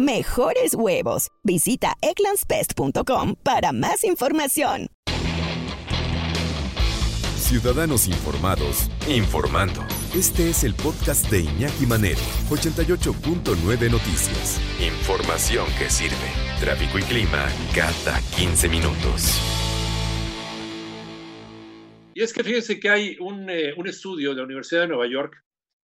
mejores huevos. Visita egglandsbest.com para más información. Ciudadanos informados, informando. Este es el podcast de Iñaki Manero, 88.9 Noticias. Información que sirve. Tráfico y clima cada 15 minutos. Y es que fíjense que hay un, eh, un estudio de la Universidad de Nueva York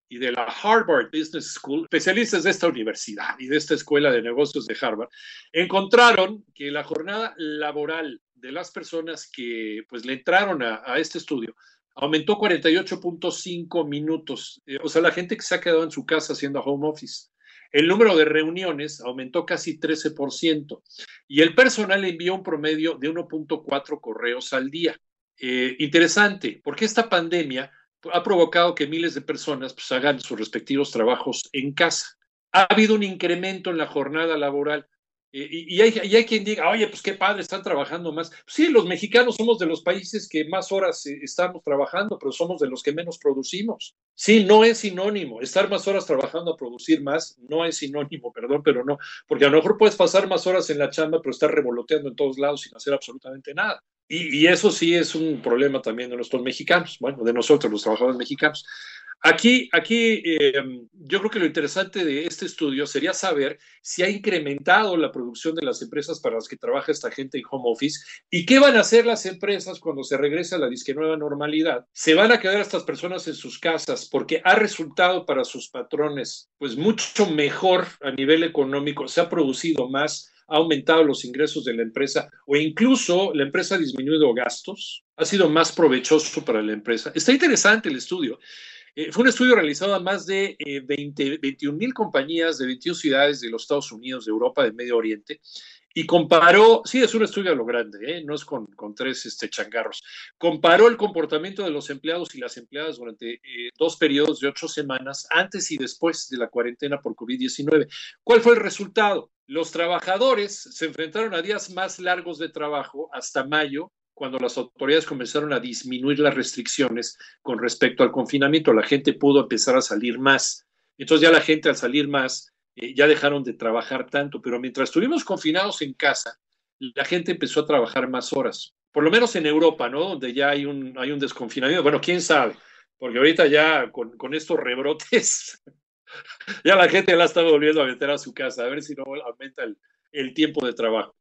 y de la Harvard Business School, especialistas de esta universidad y de esta escuela de negocios de Harvard, encontraron que la jornada laboral de las personas que pues le entraron a, este estudio aumentó 48.5 minutos. Eh, o sea, la gente que se ha quedado en su casa haciendo home office. El número de reuniones aumentó casi 13% y el personal envió un promedio de 1.4 correos al día. Eh, interesante, porque esta pandemia ha provocado que miles de personas pues, hagan sus respectivos trabajos en casa. Ha habido un incremento en la jornada laboral. Eh, y, hay, quien diga, oye, pues qué padre, están trabajando más. sí, los mexicanos somos de los países que más horas eh, estamos trabajando, pero somos de los que menos producimos. Sí, no es sinónimo. Estar más horas trabajando a producir más no es sinónimo, perdón, pero no. Porque a lo mejor puedes pasar más horas en la chamba, pero estar revoloteando en todos lados sin hacer absolutamente nada. Y, y, eso sí es un problema también de nuestros mexicanos, bueno, de nosotros, los trabajadores mexicanos. Aquí, aquí eh, yo creo que lo interesante de este estudio sería saber si ha incrementado la producción de las empresas para las que trabaja esta gente en home office y qué van a hacer las empresas cuando se regrese a la disque nueva normalidad. ¿Se van a quedar estas personas en sus casas porque ha resultado para sus patrones pues mucho mejor a nivel económico, se ha producido más? ha aumentado los ingresos de la empresa o incluso la empresa ha disminuido gastos, ha sido más provechoso para la empresa. Está interesante el estudio. Eh, fue un estudio realizado a más de eh, 20, 21 mil compañías de 21 ciudades de los Estados Unidos, de Europa, de Medio Oriente, y comparó, sí, es un estudio a lo grande, ¿eh? no es con, con tres este, changarros, comparó el comportamiento de los empleados y las empleadas durante eh, dos periodos de ocho semanas, antes y después de la cuarentena por COVID-19. ¿Cuál fue el resultado? Los trabajadores se enfrentaron a días más largos de trabajo hasta mayo, cuando las autoridades comenzaron a disminuir las restricciones con respecto al confinamiento. La gente pudo empezar a salir más. Entonces ya la gente al salir más eh, ya dejaron de trabajar tanto, pero mientras estuvimos confinados en casa, la gente empezó a trabajar más horas. Por lo menos en Europa, ¿no? Donde ya hay un, hay un desconfinamiento. Bueno, quién sabe, porque ahorita ya con, con estos rebrotes ya la gente la está volviendo a meter a su casa, a ver si no aumenta el, el, tiempo de trabajo.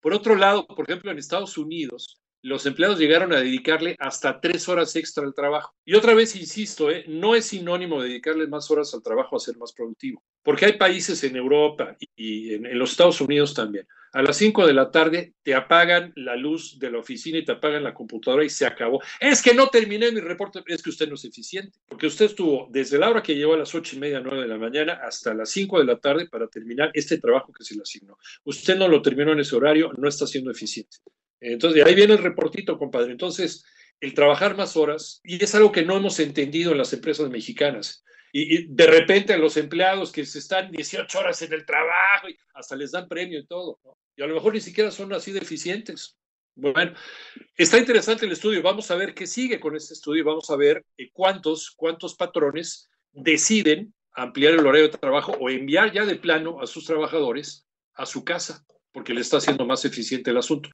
Por otro lado, por ejemplo, en Estados Unidos, los empleados llegaron a dedicarle hasta tres horas extra al trabajo. Y otra vez insisto, ¿eh? no es sinónimo de dedicarle más horas al trabajo a ser más productivo, porque hay países en Europa y en, los Estados Unidos también. A las 5 de la tarde te apagan la luz de la oficina y te apagan la computadora y se acabó. Es que no terminé mi reporte, es que usted no es eficiente, porque usted estuvo desde la hora que llegó a las ocho y media, nueve de la mañana hasta las 5 de la tarde para terminar este trabajo que se le asignó. Usted no lo terminó en ese horario, no está siendo eficiente. Entonces, de ahí viene el reportito, compadre. Entonces, el trabajar más horas, y es algo que no hemos entendido en las empresas mexicanas. Y, de repente a los empleados que se están 18 horas en el trabajo, y hasta les dan premio y todo, ¿no? y a lo mejor ni siquiera son así de eficientes. Bueno, está interesante el estudio, vamos a ver qué sigue con este estudio, vamos a ver eh, cuántos, cuántos patrones deciden ampliar el horario de trabajo o enviar ya de plano a sus trabajadores a su casa porque le está haciendo más eficiente el asunto.